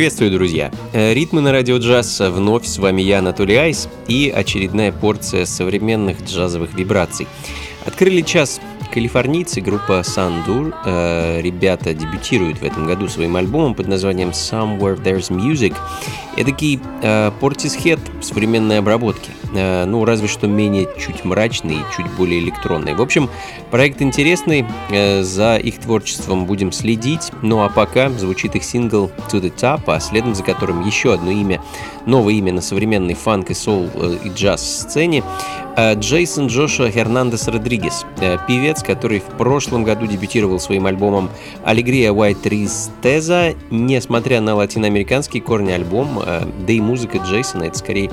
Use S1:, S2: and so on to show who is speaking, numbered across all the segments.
S1: Приветствую, друзья! Э, ритмы на радио джаз. Вновь с вами я, Анатолий Айс, и очередная порция современных джазовых вибраций. Открыли час калифорнийцы, группа Sandur. Э, ребята дебютируют в этом году своим альбомом под названием Somewhere There's Music. Эдакий э, Portishead современной обработке. Э, ну, разве что менее чуть мрачный и чуть более электронный. В общем, проект интересный, э, за их творчеством будем следить. Ну а пока звучит их сингл To The Top, а следом за которым еще одно имя, новое имя на современной фанк и соул э, и джаз сцене. Э, Джейсон Джошуа Хернандес Родригес, э, певец, который в прошлом году дебютировал своим альбомом «Аллегрия White Tristeza». Несмотря на латиноамериканские корни альбом, да и музыка Джейсона — это скорее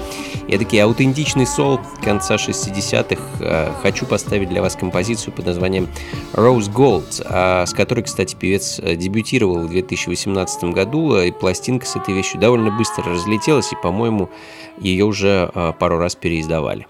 S1: эдакий аутентичный сол конца 60-х. Хочу поставить для вас композицию под названием «Rose Gold», с которой, кстати, певец дебютировал в 2018 году, и пластинка с этой вещью довольно быстро разлетелась, и, по-моему, ее уже пару раз переиздавали.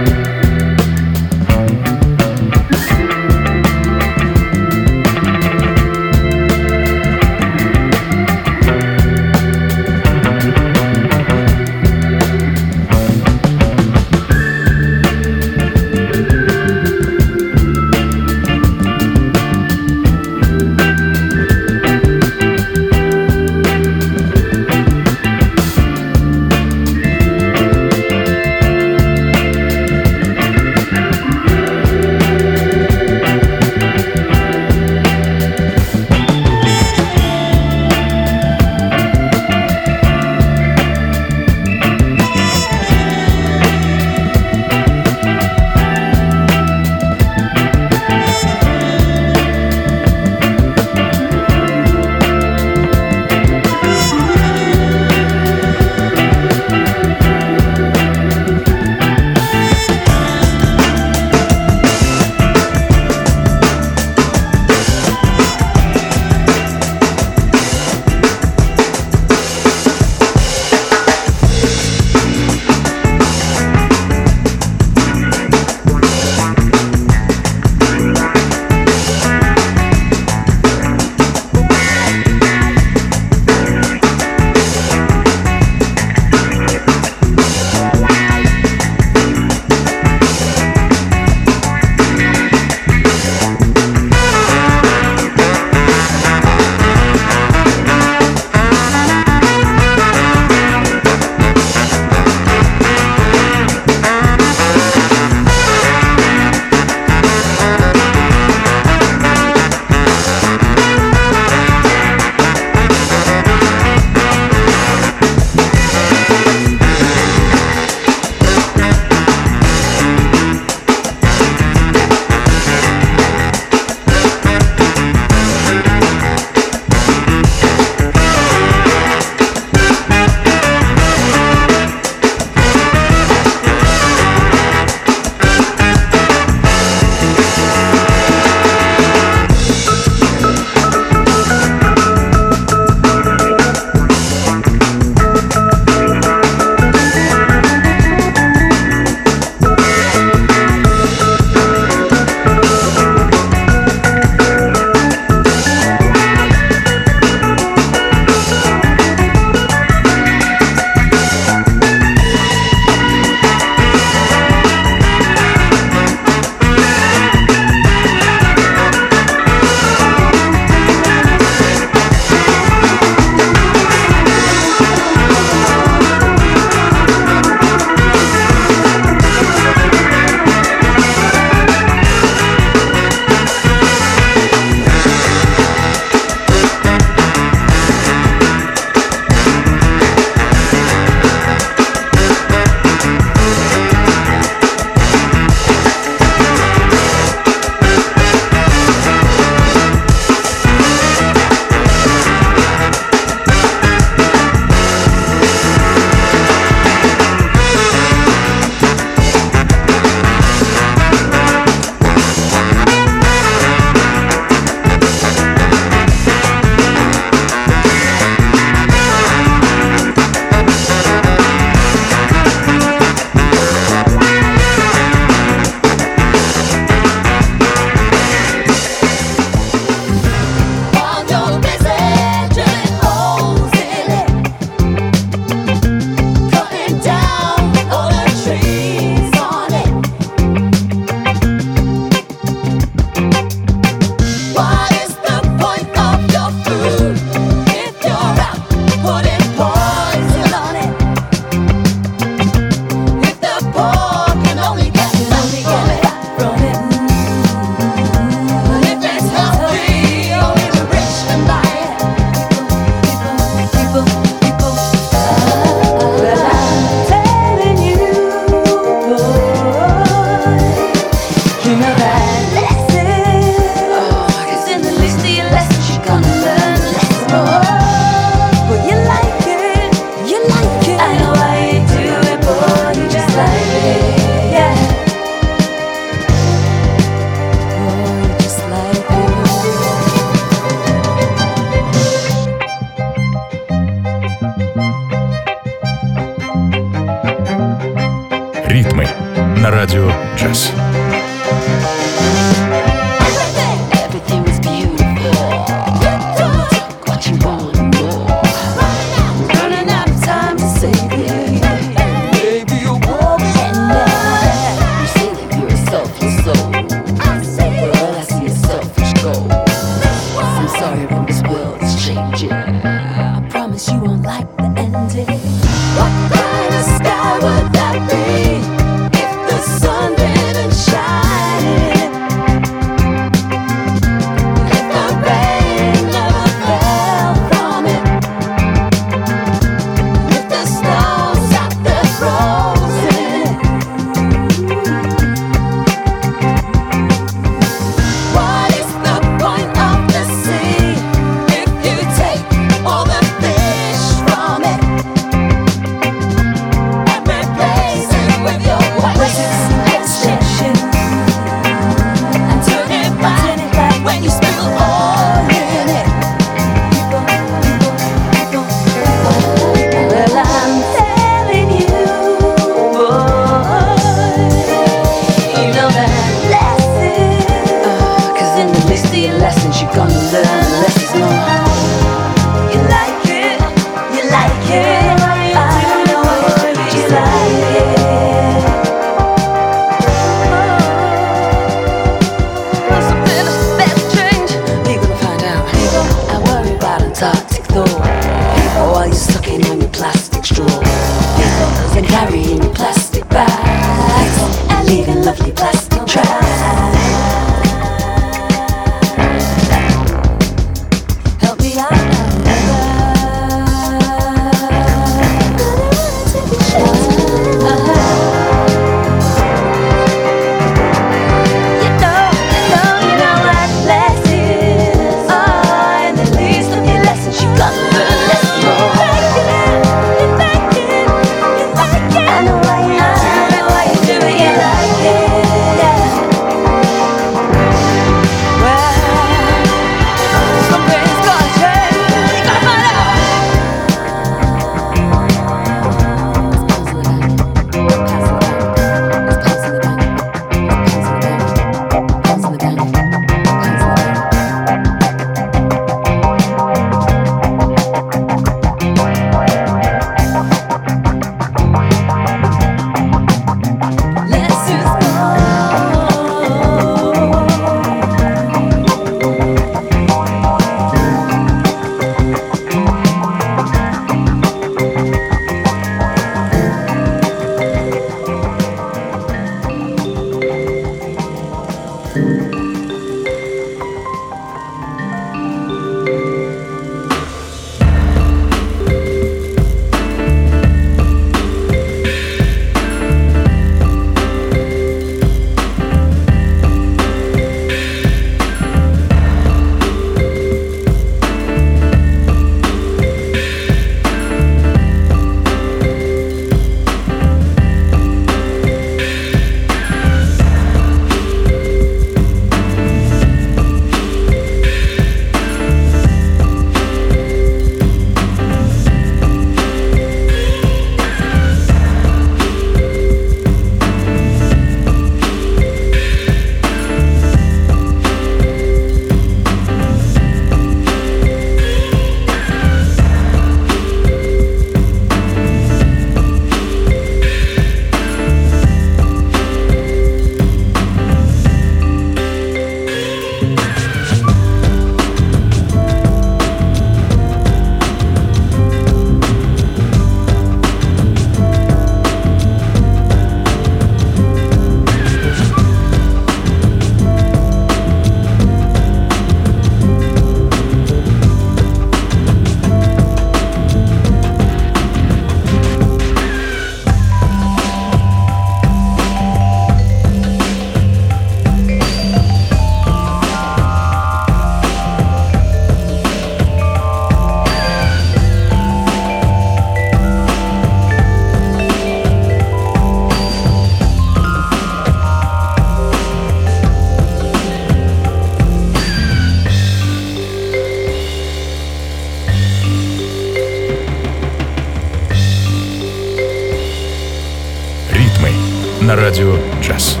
S2: Радио «Джаз».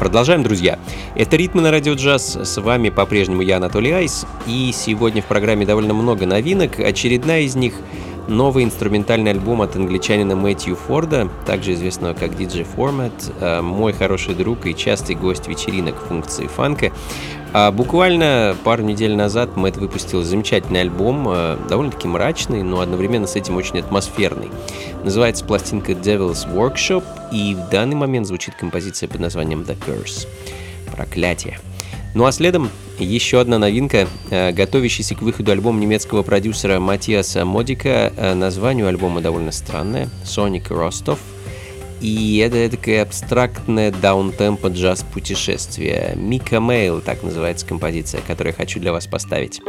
S1: Продолжаем, друзья. Это «Ритмы на радио джаз». С вами по-прежнему я, Анатолий Айс. И сегодня в программе довольно много новинок. Очередная из них — новый инструментальный альбом от англичанина Мэтью Форда, также известного как DJ Format, э, мой хороший друг и частый гость вечеринок функции фанка. А буквально пару недель назад Мэтт выпустил замечательный альбом, э, довольно-таки мрачный, но одновременно с этим очень атмосферный. Называется пластинка Devil's Workshop, и в данный момент звучит композиция под названием The Curse. Проклятие. Ну а следом еще одна новинка, э, готовящийся к выходу альбом немецкого продюсера Матиаса Модика. Э, название альбома довольно странное. Sonic Rostov – и это такое абстрактное даунтемпо джаз-путешествие. Мика Мейл, так называется композиция, которую я хочу для вас поставить.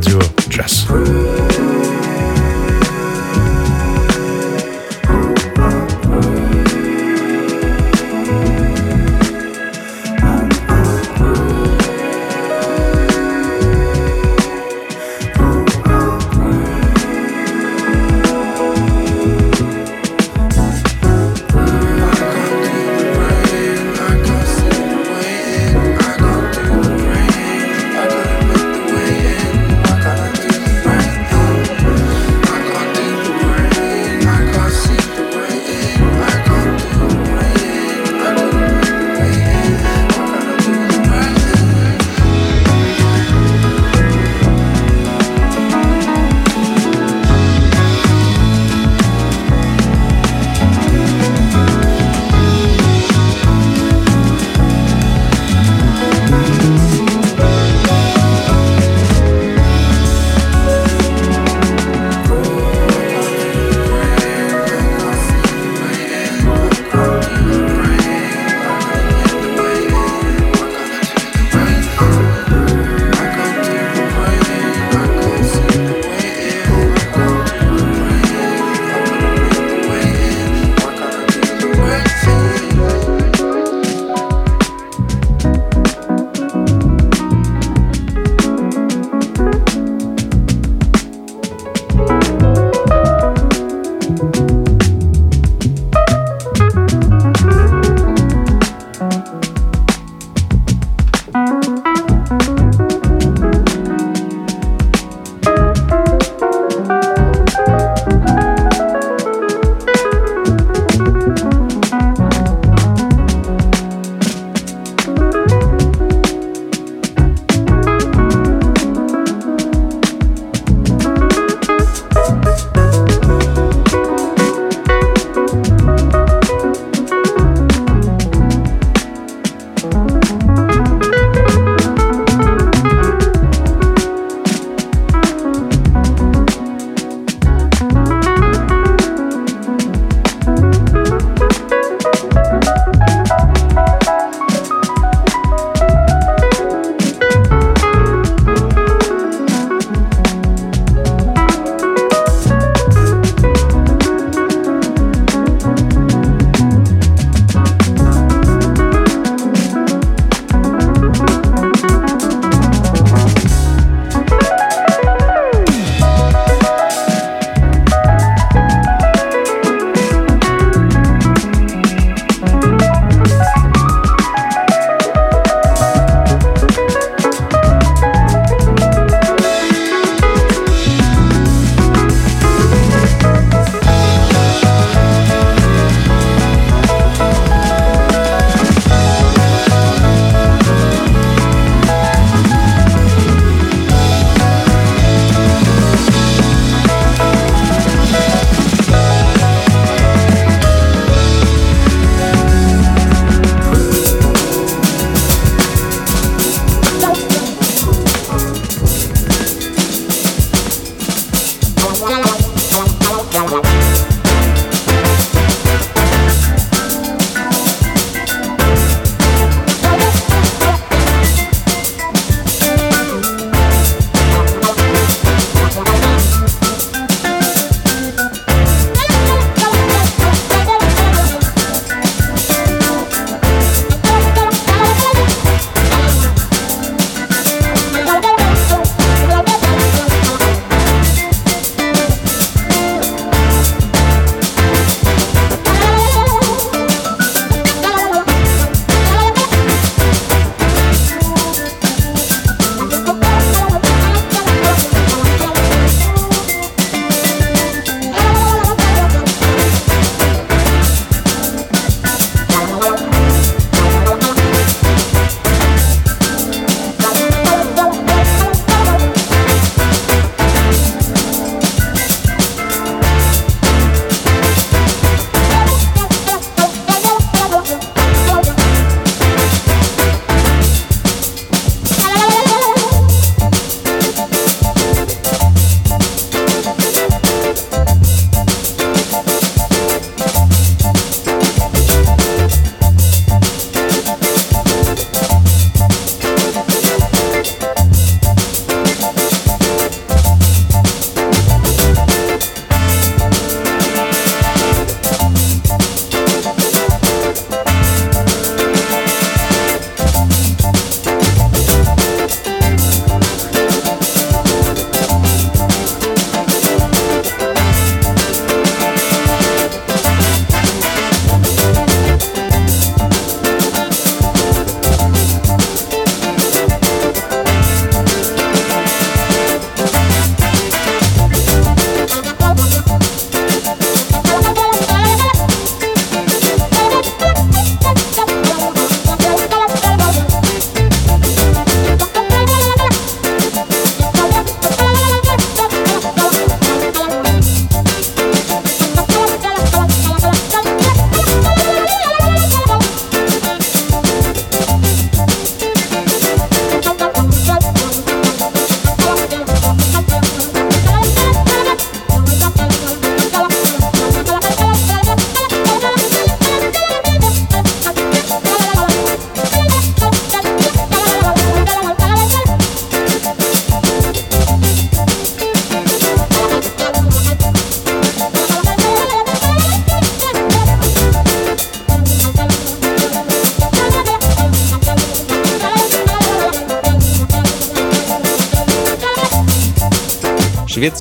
S1: Radio.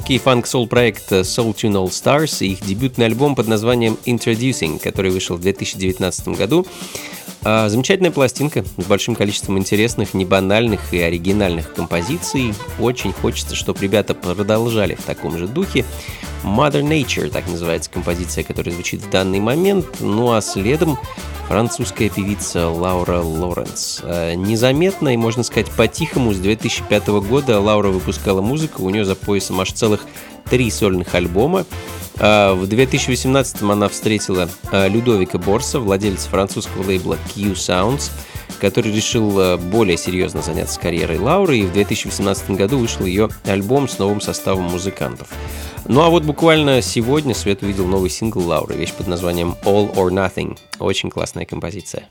S2: Шведский фанк-сол проект Soul Tune All Stars и их дебютный альбом под названием Introducing, который вышел в 2019 году. А, замечательная пластинка с большим количеством интересных, небанальных и оригинальных композиций. Очень хочется, чтобы ребята продолжали в таком же духе. Mother Nature, так называется композиция, которая звучит в данный момент. Ну а следом французская певица Лаура Лоренс. А, незаметно и, можно сказать, по-тихому с 2005 года Лаура выпускала музыку, у нее за поясом аж целых три сольных альбома. А, в 2018 она встретила а, Людовика Борса, владельца французского лейбла Q Sounds, который решил а, более серьезно заняться карьерой Лауры, и в 2018 году вышел ее альбом с новым составом музыкантов. Ну а вот буквально сегодня Свет увидел новый сингл Лауры, вещь под названием All or Nothing. Очень классная композиция.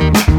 S3: thank you.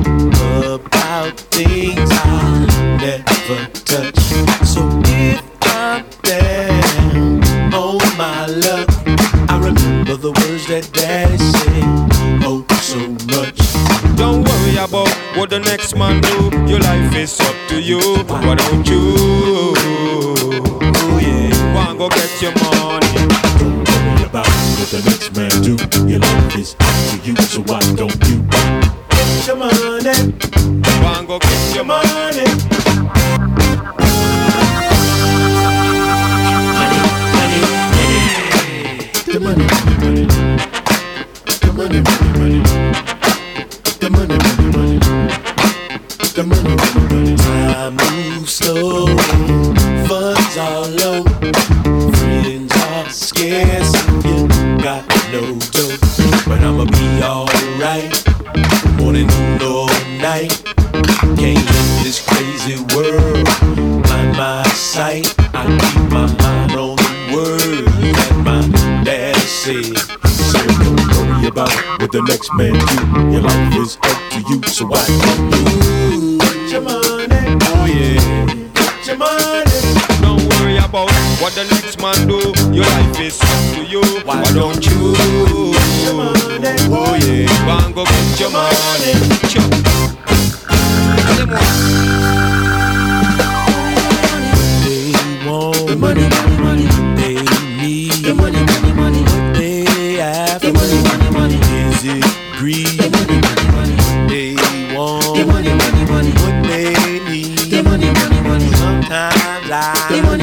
S3: lie.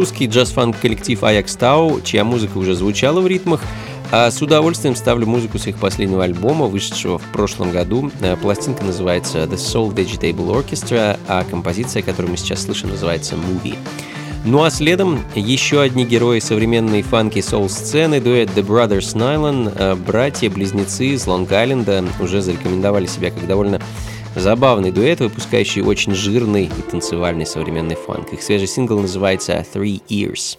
S1: Французский джаз-фанк коллектив Ajax Tau, чья музыка уже звучала в ритмах, а с удовольствием ставлю музыку с их последнего альбома, вышедшего в прошлом году. Э, Пластинка называется The Soul Vegetable Orchestra, а композиция, которую мы сейчас слышим, называется Movie. Ну а следом еще одни герои современной фанки соул-сцены, дуэт The Brothers Nyland, э, братья-близнецы из Лонг-Айленда уже зарекомендовали себя как довольно забавный дуэт, выпускающий очень жирный и танцевальный современный фанк. Их свежий сингл называется Three Years.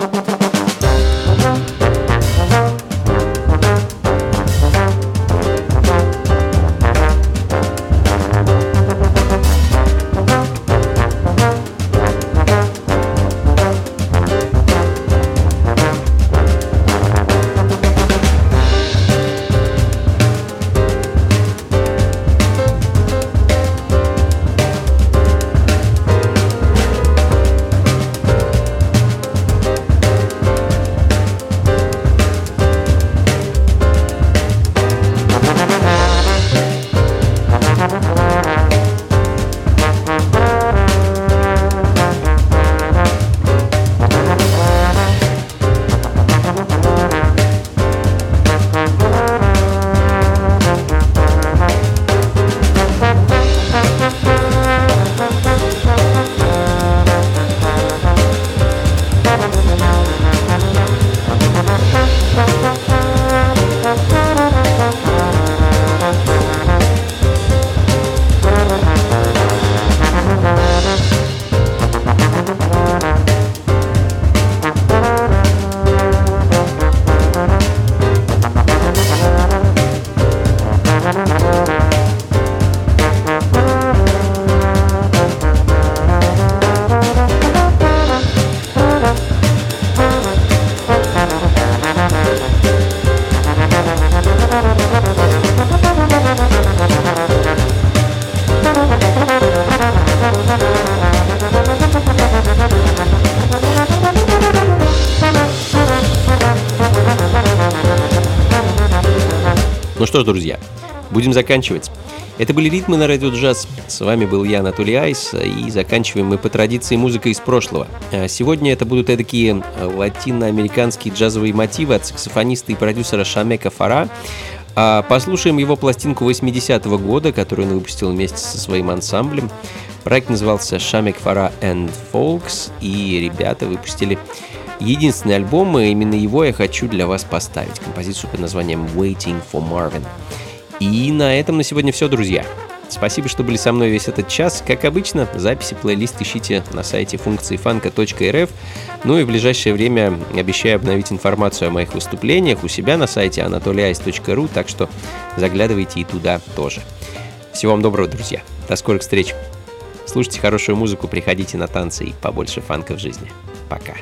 S1: Ну что ж, друзья, будем заканчивать. Это были «Ритмы на радио джаз». С вами был я, Анатолий Айс, и заканчиваем мы по традиции музыкой из прошлого. А сегодня это будут такие латиноамериканские джазовые мотивы от саксофониста и продюсера Шамека Фара. А послушаем его пластинку 80-го года, которую он выпустил вместе со своим ансамблем. Проект назывался Шамек Фара and Folks, и ребята выпустили единственный альбом, и именно его я хочу для вас поставить. Композицию под названием Waiting for Marvin. И на этом на сегодня все, друзья. Спасибо, что были со мной весь этот час. Как обычно, записи плейлист ищите на сайте функции фанка.рф. Ну и в ближайшее время обещаю обновить информацию о моих выступлениях у себя на сайте anatoliais.ru, так что заглядывайте и туда тоже. Всего вам доброго, друзья. До скорых встреч. Слушайте хорошую музыку, приходите на танцы и побольше фанка в жизни. Пока.